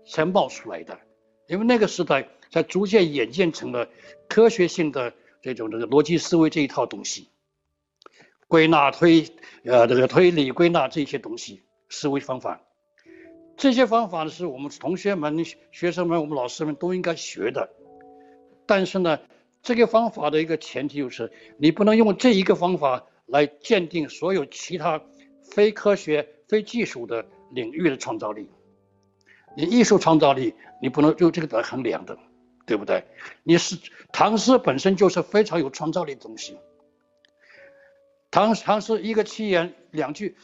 才冒出来的，因为那个时代才逐渐演变成了科学性的这种这个逻辑思维这一套东西，归纳推呃这个推理归纳这些东西思维方法，这些方法呢是我们同学们、学生们、我们老师们都应该学的，但是呢，这个方法的一个前提就是你不能用这一个方法。来鉴定所有其他非科学、非技术的领域的创造力。你艺术创造力，你不能用这个来衡量的，对不对？你是唐诗本身就是非常有创造力的东西。唐唐诗一个七言两句，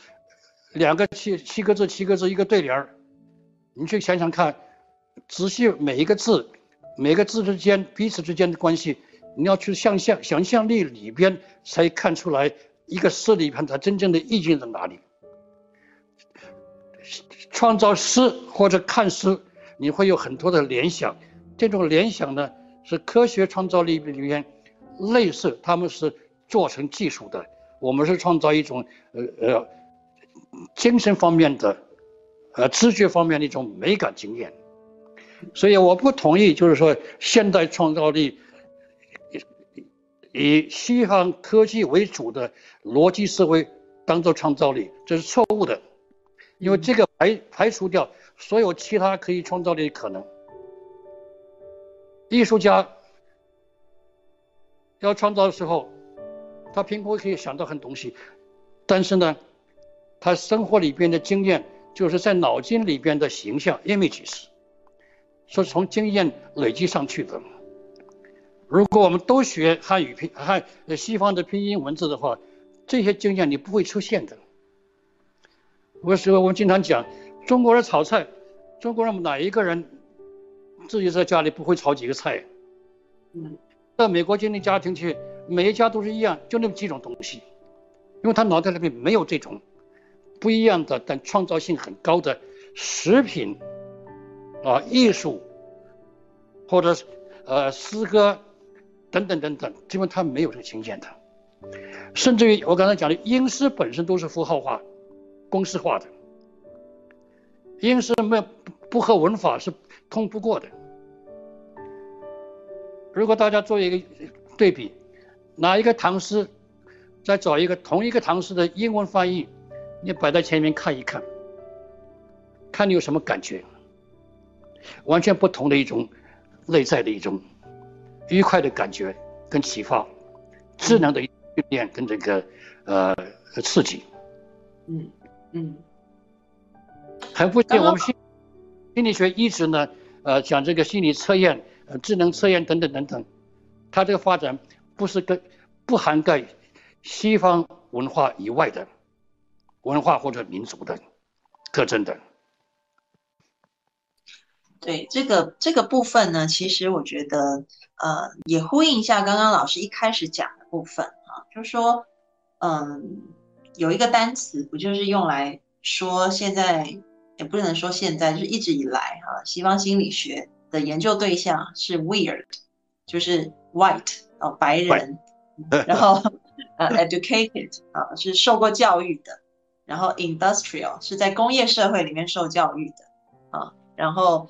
两个七七个字七个字一个对联儿，你去想想看，仔细每一个字，每个字之间彼此之间的关系，你要去想象想象力里边才看出来。一个诗里边，它真正的意境在哪里？创造诗或者看诗，你会有很多的联想。这种联想呢，是科学创造力里面类似，他们是做成技术的。我们是创造一种呃呃精神方面的呃知觉方面的一种美感经验。所以我不同意，就是说现代创造力。以西方科技为主的逻辑思维当做创造力，这是错误的，因为这个排排除掉所有其他可以创造的可能。艺术家要创造的时候，他凭空可以想到很多东西，但是呢，他生活里边的经验就是在脑筋里边的形象 images，是从经验累积上去的。如果我们都学汉语拼汉西方的拼音文字的话，这些经验你不会出现的。我说我们经常讲，中国人炒菜，中国人哪一个人自己在家里不会炒几个菜？嗯，到美国经济家庭去，每一家都是一样，就那么几种东西，因为他脑袋里面没有这种不一样的但创造性很高的食品啊艺术，或者呃诗歌。等等等等，基本他没有这个经验的，甚至于我刚才讲的英诗本身都是符号化、公式化的，英诗没有不和文法是通不过的。如果大家做一个对比，拿一个唐诗，再找一个同一个唐诗的英文翻译，你摆在前面看一看，看你有什么感觉，完全不同的一种内在的一种。愉快的感觉跟启发，智能的训练跟这个呃刺激，嗯嗯，很不幸，我们心心理学一直呢呃讲这个心理测验、呃智能测验等等等等，它这个发展不是跟不涵盖西方文化以外的文化或者民族的特征的。对这个这个部分呢，其实我觉得呃也呼应一下刚刚老师一开始讲的部分啊，就是说嗯有一个单词不就是用来说现在也不能说现在，就是一直以来哈，西方心理学的研究对象是 weird，就是 white 哦白人，然后呃 educated 啊是受过教育的，然后 industrial 是在工业社会里面受教育的啊。然后，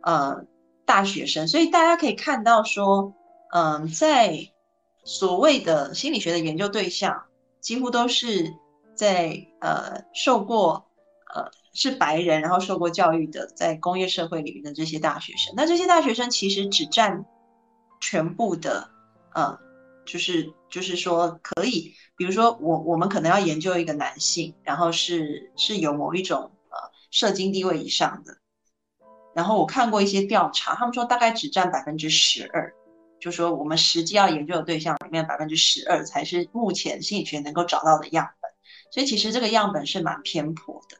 呃，大学生，所以大家可以看到说，嗯，在所谓的心理学的研究对象，几乎都是在呃受过呃是白人，然后受过教育的，在工业社会里面的这些大学生。那这些大学生其实只占全部的，呃，就是就是说可以，比如说我我们可能要研究一个男性，然后是是有某一种呃社经地位以上的。然后我看过一些调查，他们说大概只占百分之十二，就说我们实际要研究的对象里面百分之十二才是目前心理学能够找到的样本，所以其实这个样本是蛮偏颇的。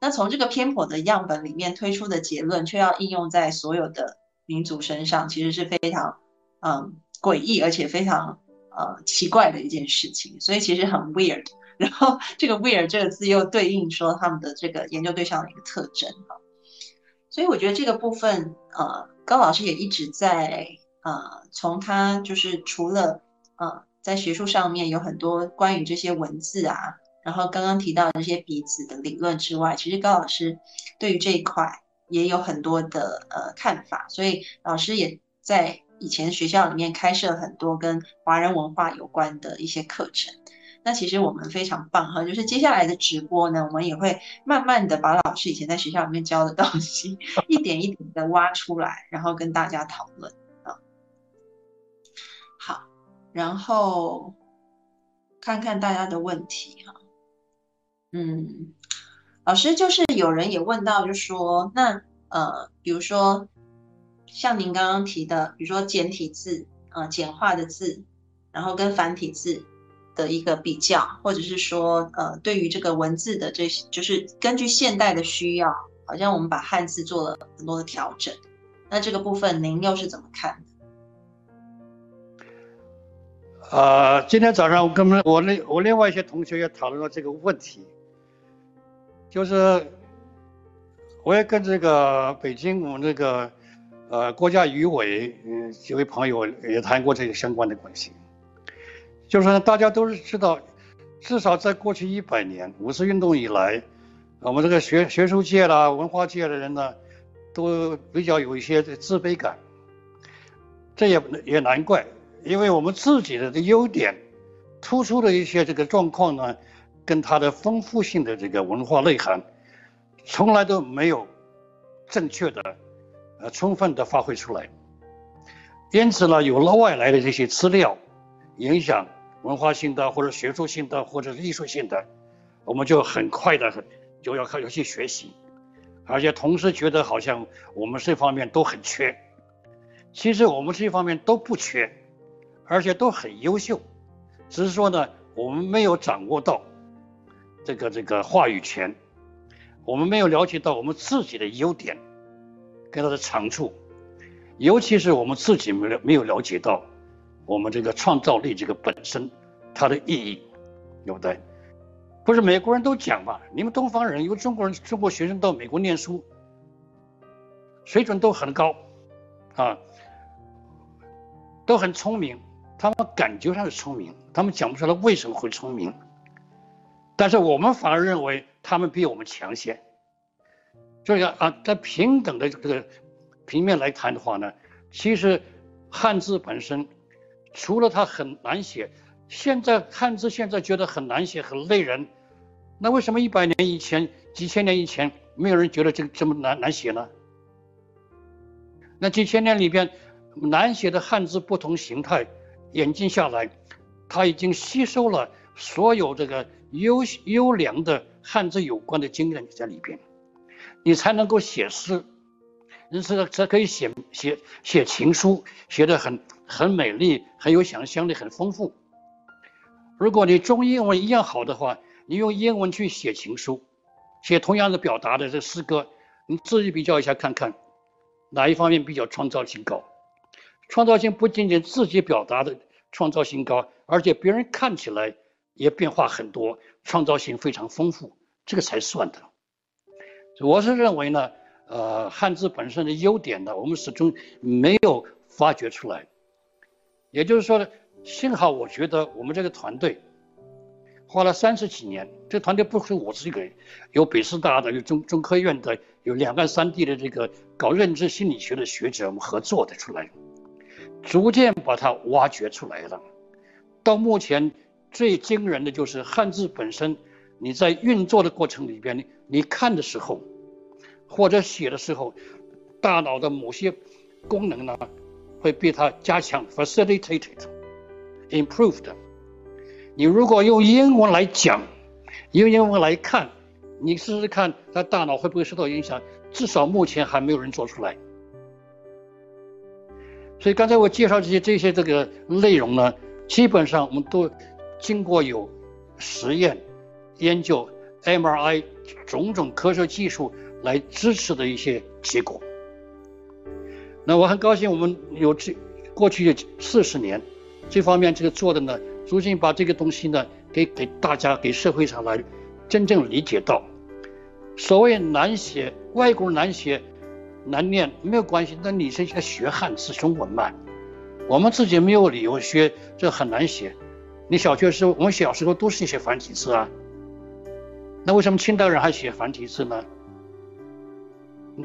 那从这个偏颇的样本里面推出的结论，却要应用在所有的民族身上，其实是非常嗯诡异而且非常呃奇怪的一件事情，所以其实很 weird。然后这个 weird 这个字又对应说他们的这个研究对象的一个特征哈。所以我觉得这个部分，呃，高老师也一直在，呃，从他就是除了，呃，在学术上面有很多关于这些文字啊，然后刚刚提到这些鼻子的理论之外，其实高老师对于这一块也有很多的呃看法，所以老师也在以前学校里面开设很多跟华人文化有关的一些课程。那其实我们非常棒哈，就是接下来的直播呢，我们也会慢慢的把老师以前在学校里面教的东西，一点一点的挖出来，然后跟大家讨论。然后看看大家的问题哈。嗯，老师就是有人也问到，就说那呃，比如说像您刚刚提的，比如说简体字啊，简化的字，然后跟繁体字。的一个比较，或者是说，呃，对于这个文字的这些，就是根据现代的需要，好像我们把汉字做了很多的调整。那这个部分您又是怎么看的？啊，今天早上我跟们我另我另外一些同学也讨论了这个问题，就是我也跟这个北京我们这个呃国家语委嗯几位朋友也谈过这个相关的关系。就是大家都是知道，至少在过去一百年五四运动以来，我们这个学学术界啦、文化界的人呢，都比较有一些自卑感。这也也难怪，因为我们自己的这优点、突出的一些这个状况呢，跟它的丰富性的这个文化内涵，从来都没有正确的、呃充分的发挥出来。因此呢，有了外来的这些资料影响。文化性的或者学术性的或者是艺术性的，我们就很快的就要开始去学习，而且同时觉得好像我们这方面都很缺，其实我们这方面都不缺，而且都很优秀，只是说呢，我们没有掌握到这个这个话语权，我们没有了解到我们自己的优点跟它的长处，尤其是我们自己没没有了解到。我们这个创造力这个本身，它的意义，对不对？不是美国人都讲嘛？你们东方人，有中国人、中国学生到美国念书，水准都很高，啊，都很聪明。他们感觉上是聪明，他们讲不出来为什么会聪明。但是我们反而认为他们比我们强些。就是啊，在平等的这个平面来谈的话呢，其实汉字本身。除了它很难写，现在汉字现在觉得很难写，很累人。那为什么一百年以前、几千年以前没有人觉得这这么难难写呢？那几千年里边难写的汉字不同形态演进下来，他已经吸收了所有这个优优良的汉字有关的经验在里边，你才能够写诗，你才才可以写写写情书，写的很。很美丽，很有想象力，很丰富。如果你中英文一样好的话，你用英文去写情书，写同样的表达的这诗歌，你自己比较一下看看，哪一方面比较创造性高？创造性不仅仅自己表达的创造性高，而且别人看起来也变化很多，创造性非常丰富，这个才算的。我是认为呢，呃，汉字本身的优点呢，我们始终没有发掘出来。也就是说呢，幸好我觉得我们这个团队花了三十几年，这团队不是我自己个人，有北师大的，有中中科院的，有两岸三地的这个搞认知心理学的学者，我们合作的出来。逐渐把它挖掘出来了。到目前最惊人的就是汉字本身，你在运作的过程里边，你看的时候，或者写的时候，大脑的某些功能呢，会被它加强 （facilitated）、improved。你如果用英文来讲，用英文来看，你试试看，它大脑会不会受到影响？至少目前还没有人做出来。所以刚才我介绍这些这些这个内容呢，基本上我们都经过有实验、研究、MRI 种种科学技术来支持的一些结果。那我很高兴，我们有这过去四十年这方面这个做的呢，逐渐把这个东西呢给给大家给社会上来真正理解到，所谓难写，外国人难写。难念没有关系，那你是在学汉字中文嘛？我们自己没有理由学，这很难写。你小学时候，我们小时候都是写繁体字啊。那为什么清代人还写繁体字呢？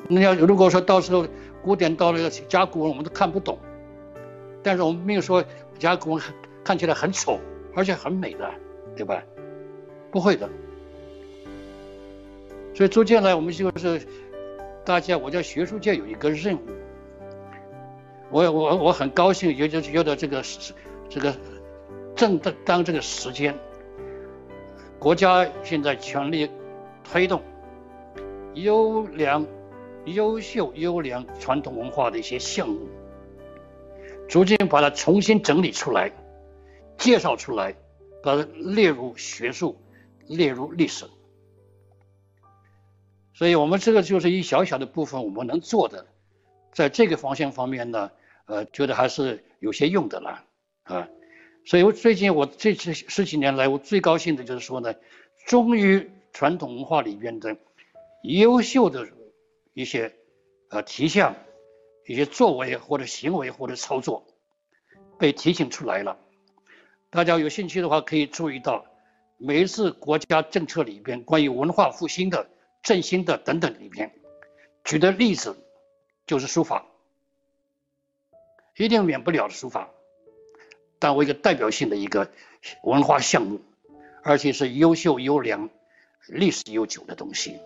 那要如果说到时候古典到了甲骨文，我们都看不懂。但是我们没有说甲骨文看起来很丑，而且很美的，对吧？不会的。所以逐渐来，我们就是。大家，我在学术界有一个任务，我我我很高兴，有有的这个这个正当当这个时间，国家现在全力推动优良、优秀、优良传统文化的一些项目，逐渐把它重新整理出来，介绍出来，把它列入学术，列入历史。所以我们这个就是一小小的部分，我们能做的，在这个方向方面呢，呃，觉得还是有些用的了，啊，所以我最近我这这十几年来，我最高兴的就是说呢，终于传统文化里边的优秀的一些呃题项、一些作为或者行为或者操作被提醒出来了。大家有兴趣的话，可以注意到每一次国家政策里边关于文化复兴的。振兴的等等里面，举的例子就是书法，一定免不了的书法，当为一个代表性的一个文化项目，而且是优秀优良、历史悠久的东西。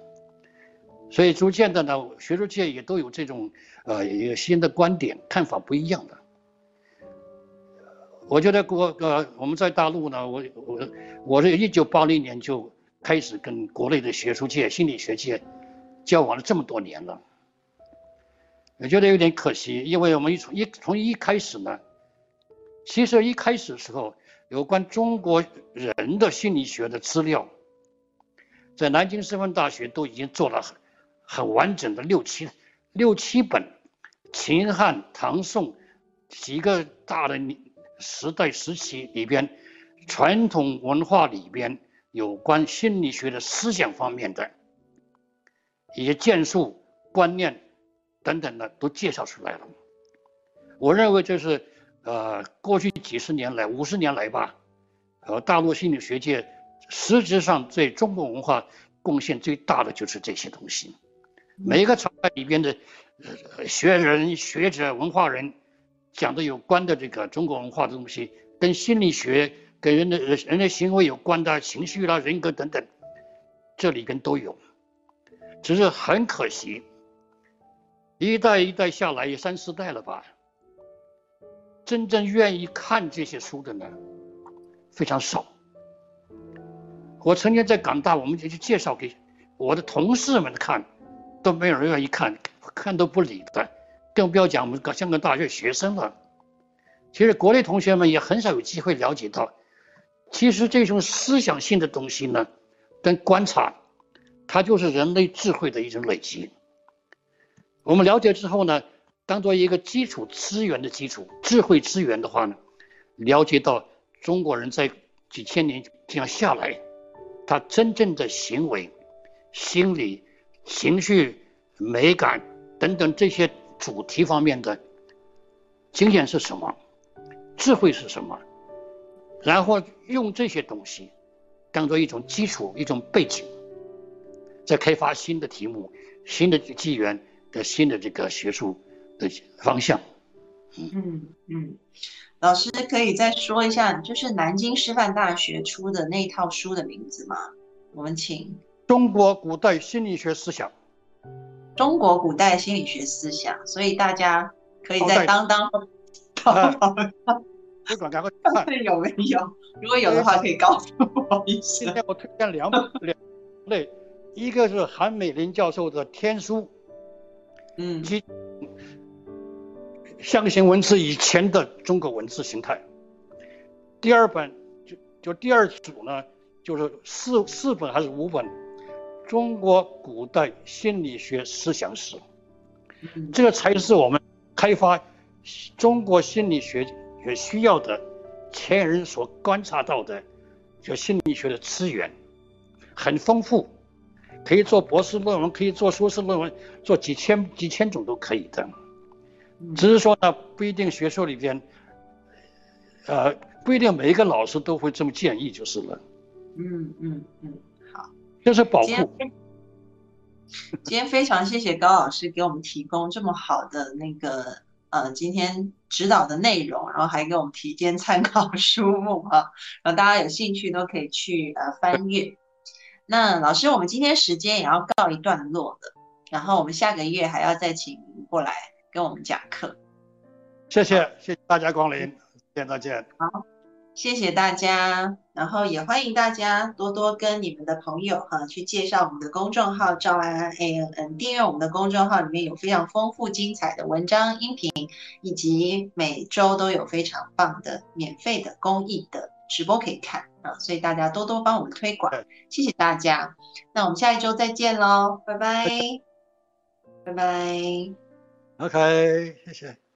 所以逐渐的呢，学术界也都有这种呃一个新的观点看法不一样的。我觉得国呃我们在大陆呢，我我我是一九八零年就。开始跟国内的学术界、心理学界交往了这么多年了，我觉得有点可惜，因为我们一从一从一开始呢，其实一开始的时候，有关中国人的心理学的资料，在南京师范大学都已经做了很很完整的六七六七本，秦汉唐宋几个大的时代时期里边，传统文化里边。有关心理学的思想方面的一些建树、观念等等的都介绍出来了。我认为这是呃过去几十年来、五十年来吧，呃大陆心理学界实质上对中国文化贡献最大的就是这些东西。每一个朝代里边的学人、学者、文化人讲的有关的这个中国文化的东西，跟心理学。跟人的人的行为有关的情绪啦、人格等等，这里边都有，只是很可惜，一代一代下来也三四代了吧，真正愿意看这些书的呢，非常少。我曾经在港大，我们就去介绍给我的同事们看，都没有人愿意看，看都不理的，更不要讲我们香港大学学生了。其实国内同学们也很少有机会了解到。其实这种思想性的东西呢，跟观察，它就是人类智慧的一种累积。我们了解之后呢，当做一个基础资源的基础，智慧资源的话呢，了解到中国人在几千年这样下来，他真正的行为、心理、情绪、美感等等这些主题方面的经验是什么，智慧是什么，然后用这些东西当做一种基础、一种背景，在开发新的题目、新的纪元。的新的这个学术的方向，嗯嗯，老师可以再说一下，就是南京师范大学出的那套书的名字吗？我们请中国古代心理学思想，中国古代心理学思想，所以大家可以在当当不管赶快看有没有，如果有的话可以告诉我一下。今天我推荐两本 两类，一个是韩美林教授的《天书》。嗯，及象形文字以前的中国文字形态。第二本就就第二组呢，就是四四本还是五本，中国古代心理学思想史。这个才是我们开发中国心理学也需要的前人所观察到的，就心理学的资源很丰富。可以做博士论文，可以做硕士论文，做几千几千种都可以的。只是说呢，不一定学术里边，呃，不一定每一个老师都会这么建议就是了。嗯嗯嗯，好，就是保护。今天非常谢谢高老师给我们提供这么好的那个呃今天指导的内容，然后还给我们提荐参考书目哈，然后大家有兴趣都可以去呃翻阅。那老师，我们今天时间也要告一段落了，然后我们下个月还要再请您过来跟我们讲课。谢谢，谢谢大家光临，见再见。好，谢谢大家，然后也欢迎大家多多跟你们的朋友哈去介绍我们的公众号赵安安 A N N，订阅我们的公众号，里面有非常丰富精彩的文章、音频，以及每周都有非常棒的免费的公益的直播可以看。啊，所以大家多多帮我们推广，谢谢大家。那我们下一周再见喽，拜拜，拜拜。OK，谢谢。